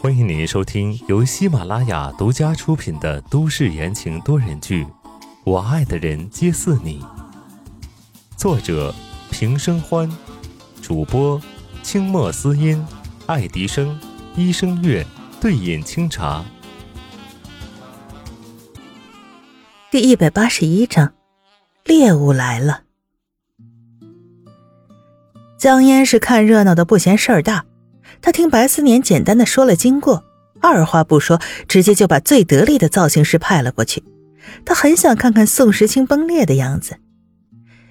欢迎您收听由喜马拉雅独家出品的都市言情多人剧《我爱的人皆似你》，作者平生欢，主播清墨思音、爱迪生、一生月、对饮清茶。第一百八十一章，猎物来了。江烟是看热闹的，不嫌事儿大。他听白思年简单的说了经过，二话不说，直接就把最得力的造型师派了过去。他很想看看宋时清崩裂的样子。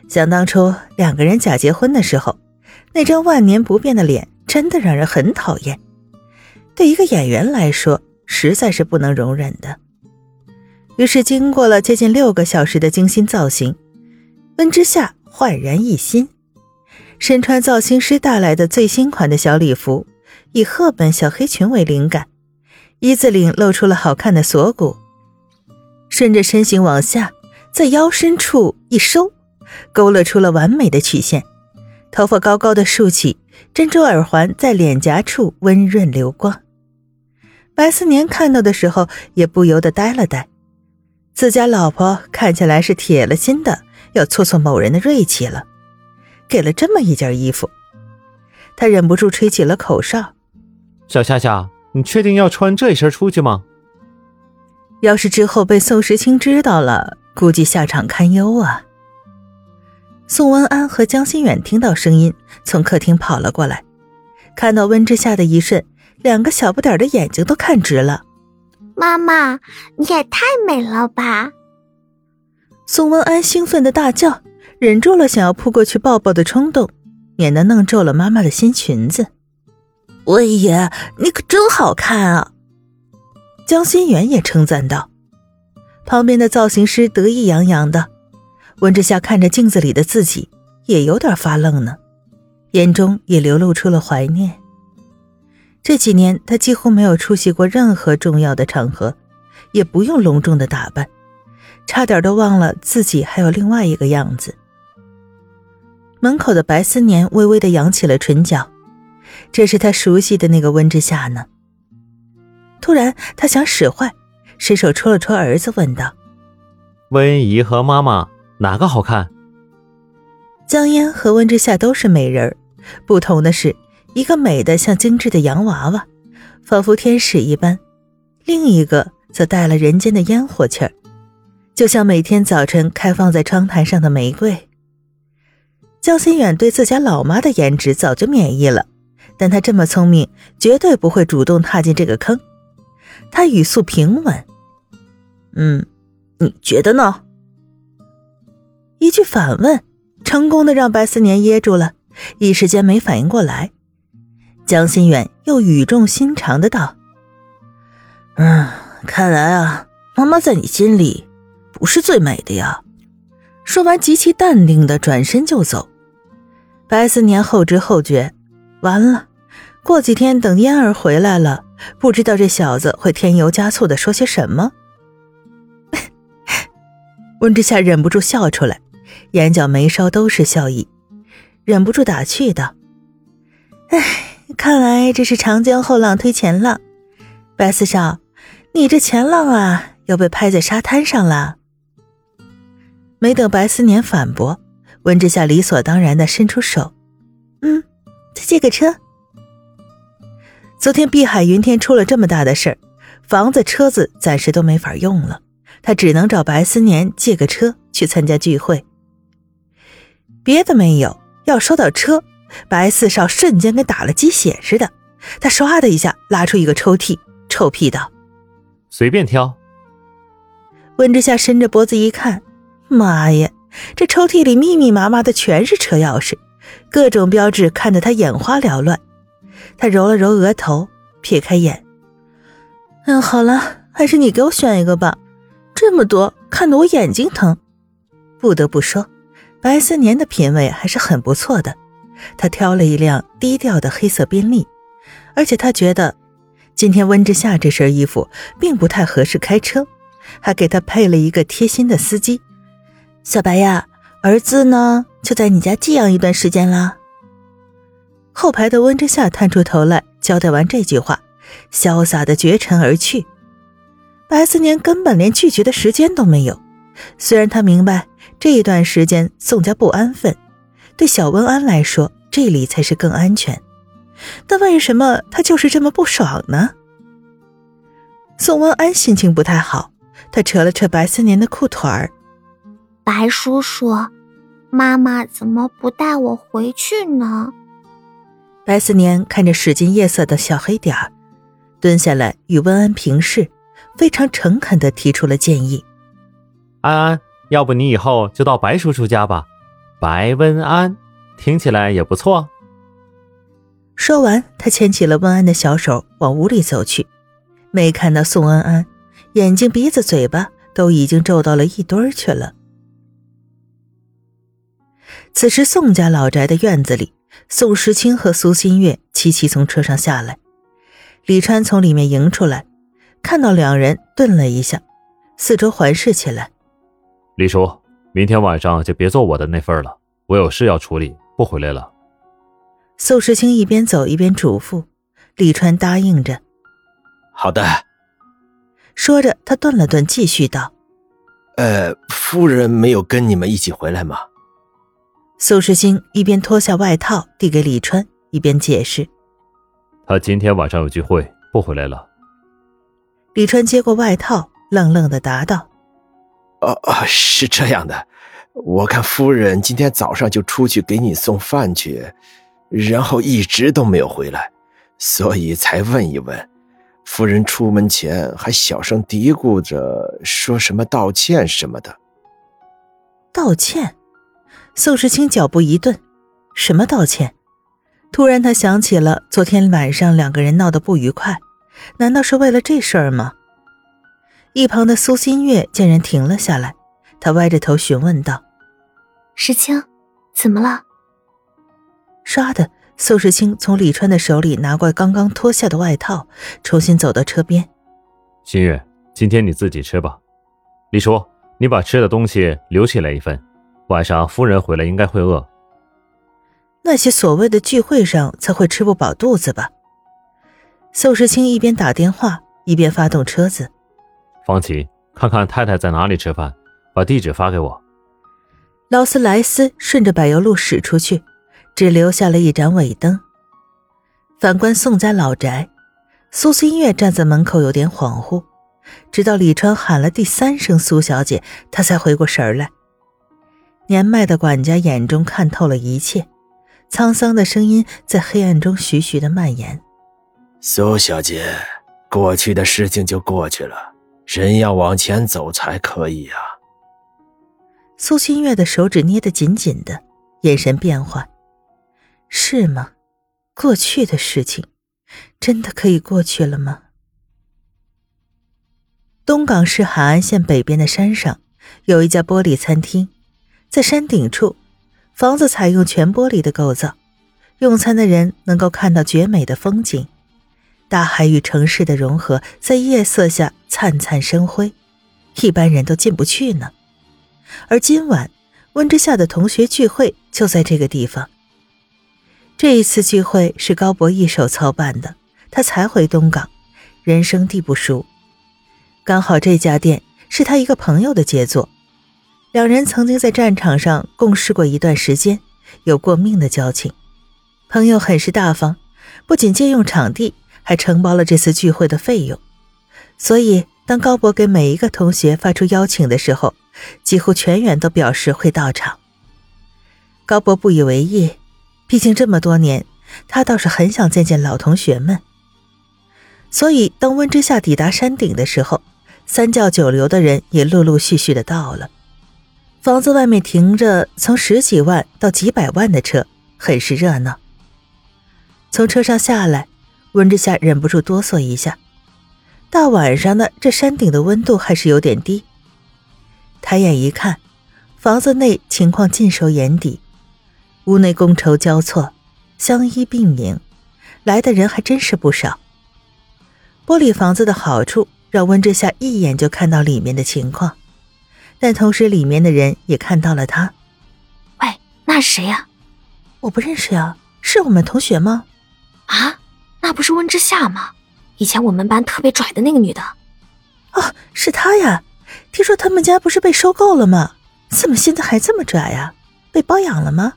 想当初两个人假结婚的时候，那张万年不变的脸真的让人很讨厌，对一个演员来说实在是不能容忍的。于是，经过了接近六个小时的精心造型，温之夏焕然一新，身穿造型师带来的最新款的小礼服。以赫本小黑裙为灵感，一字领露出了好看的锁骨，顺着身形往下，在腰身处一收，勾勒出了完美的曲线。头发高高的竖起，珍珠耳环在脸颊处温润流光。白思年看到的时候也不由得呆了呆，自家老婆看起来是铁了心的要挫挫某人的锐气了，给了这么一件衣服，他忍不住吹起了口哨。小夏夏，你确定要穿这一身出去吗？要是之后被宋时清知道了，估计下场堪忧啊！宋文安和江心远听到声音，从客厅跑了过来，看到温之夏的一瞬，两个小不点的眼睛都看直了。妈妈，你也太美了吧！宋文安兴奋的大叫，忍住了想要扑过去抱抱的冲动，免得弄皱了妈妈的新裙子。温爷，你可真好看啊！江心远也称赞道。旁边的造型师得意洋洋的，温之夏看着镜子里的自己，也有点发愣呢，眼中也流露出了怀念。这几年他几乎没有出席过任何重要的场合，也不用隆重的打扮，差点都忘了自己还有另外一个样子。门口的白思年微微的扬起了唇角。这是他熟悉的那个温之夏呢。突然，他想使坏，伸手戳了戳儿子，问道：“温姨和妈妈哪个好看？”江烟和温之夏都是美人儿，不同的是，一个美的像精致的洋娃娃，仿佛天使一般；另一个则带了人间的烟火气儿，就像每天早晨开放在窗台上的玫瑰。江心远对自家老妈的颜值早就免疫了。但他这么聪明，绝对不会主动踏进这个坑。他语速平稳：“嗯，你觉得呢？”一句反问，成功的让白思年噎住了，一时间没反应过来。江心远又语重心长的道：“嗯，看来啊，妈妈在你心里不是最美的呀。”说完，极其淡定的转身就走。白思年后知后觉。完了，过几天等嫣儿回来了，不知道这小子会添油加醋的说些什么。温之夏忍不住笑出来，眼角眉梢都是笑意，忍不住打趣道：“哎，看来这是长江后浪推前浪，白四少，你这前浪啊，要被拍在沙滩上了。”没等白思年反驳，温之夏理所当然的伸出手：“嗯。”再借个车。昨天碧海云天出了这么大的事儿，房子、车子暂时都没法用了，他只能找白思年借个车去参加聚会。别的没有，要说到车，白四少瞬间跟打了鸡血似的，他唰的一下拉出一个抽屉，臭屁道：“随便挑。”温之夏伸着脖子一看，妈呀，这抽屉里密密麻麻的全是车钥匙。各种标志看得他眼花缭乱，他揉了揉额头，撇开眼。嗯，好了，还是你给我选一个吧，这么多看得我眼睛疼。不得不说，白思年的品味还是很不错的。他挑了一辆低调的黑色宾利，而且他觉得今天温之夏这身衣服并不太合适开车，还给他配了一个贴心的司机。小白呀。儿子呢，就在你家寄养一段时间了。后排的温之夏探出头来，交代完这句话，潇洒的绝尘而去。白思年根本连拒绝的时间都没有。虽然他明白这一段时间宋家不安分，对小温安来说这里才是更安全，但为什么他就是这么不爽呢？宋温安心情不太好，他扯了扯白思年的裤腿儿：“白叔叔，妈妈怎么不带我回去呢？”白思年看着使尽夜色的小黑点儿，蹲下来与温安平视。非常诚恳的提出了建议：“安安，要不你以后就到白叔叔家吧，白温安，听起来也不错。”说完，他牵起了温安的小手，往屋里走去。没看到宋安安，眼睛、鼻子、嘴巴都已经皱到了一堆儿去了。此时，宋家老宅的院子里，宋时清和苏新月齐齐从车上下来，李川从里面迎出来。看到两人，顿了一下，四周环视起来。李叔，明天晚上就别做我的那份了，我有事要处理，不回来了。宋时清一边走一边嘱咐，李川答应着。好的。说着，他顿了顿，继续道：“呃，夫人没有跟你们一起回来吗？”宋时清一边脱下外套递给李川，一边解释：“他今天晚上有聚会，不回来了。”李川接过外套，愣愣的答道：“哦哦，是这样的，我看夫人今天早上就出去给你送饭去，然后一直都没有回来，所以才问一问。夫人出门前还小声嘀咕着说什么道歉什么的。道歉？”宋时清脚步一顿，“什么道歉？”突然他想起了昨天晚上两个人闹得不愉快。难道是为了这事儿吗？一旁的苏新月见人停了下来，她歪着头询问道：“时清，怎么了？”唰的，宋时清从李川的手里拿过刚刚脱下的外套，重新走到车边。新月，今天你自己吃吧。李叔，你把吃的东西留起来一份，晚上夫人回来应该会饿。那些所谓的聚会上才会吃不饱肚子吧？宋时清一边打电话一边发动车子。方琦，看看太太在哪里吃饭，把地址发给我。劳斯莱斯顺着柏油路驶出去，只留下了一盏尾灯。反观宋家老宅，苏新月站在门口有点恍惚，直到李川喊了第三声“苏小姐”，她才回过神来。年迈的管家眼中看透了一切，沧桑的声音在黑暗中徐徐的蔓延。苏小姐，过去的事情就过去了，人要往前走才可以啊。苏新月的手指捏得紧紧的，眼神变幻。是吗？过去的事情，真的可以过去了吗？东港市海岸线北边的山上，有一家玻璃餐厅，在山顶处，房子采用全玻璃的构造，用餐的人能够看到绝美的风景。大海与城市的融合，在夜色下灿灿生辉，一般人都进不去呢。而今晚温之夏的同学聚会就在这个地方。这一次聚会是高博一手操办的，他才回东港，人生地不熟。刚好这家店是他一个朋友的杰作，两人曾经在战场上共事过一段时间，有过命的交情。朋友很是大方，不仅借用场地。还承包了这次聚会的费用，所以当高博给每一个同学发出邀请的时候，几乎全员都表示会到场。高博不以为意，毕竟这么多年，他倒是很想见见老同学们。所以当温之夏抵达山顶的时候，三教九流的人也陆陆续续的到了。房子外面停着从十几万到几百万的车，很是热闹。从车上下来。温之夏忍不住哆嗦一下，大晚上的，这山顶的温度还是有点低。抬眼一看，房子内情况尽收眼底，屋内觥筹交错，相依并迎，来的人还真是不少。玻璃房子的好处让温之夏一眼就看到里面的情况，但同时里面的人也看到了他。喂，那是谁呀？我不认识呀，是我们同学吗？啊？那不是温之夏吗？以前我们班特别拽的那个女的。哦，是她呀！听说他们家不是被收购了吗？怎么现在还这么拽呀？被包养了吗？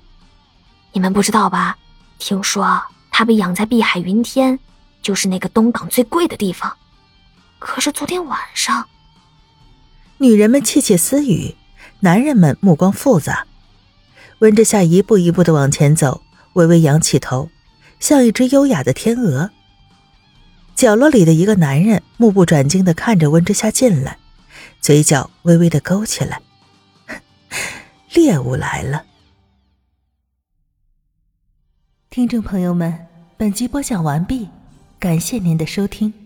你们不知道吧？听说她被养在碧海云天，就是那个东港最贵的地方。可是昨天晚上，女人们窃窃私语，男人们目光复杂。温之夏一步一步的往前走，微微扬起头，像一只优雅的天鹅。角落里的一个男人目不转睛的看着温之夏进来，嘴角微微的勾起来。猎物来了。听众朋友们，本集播讲完毕，感谢您的收听。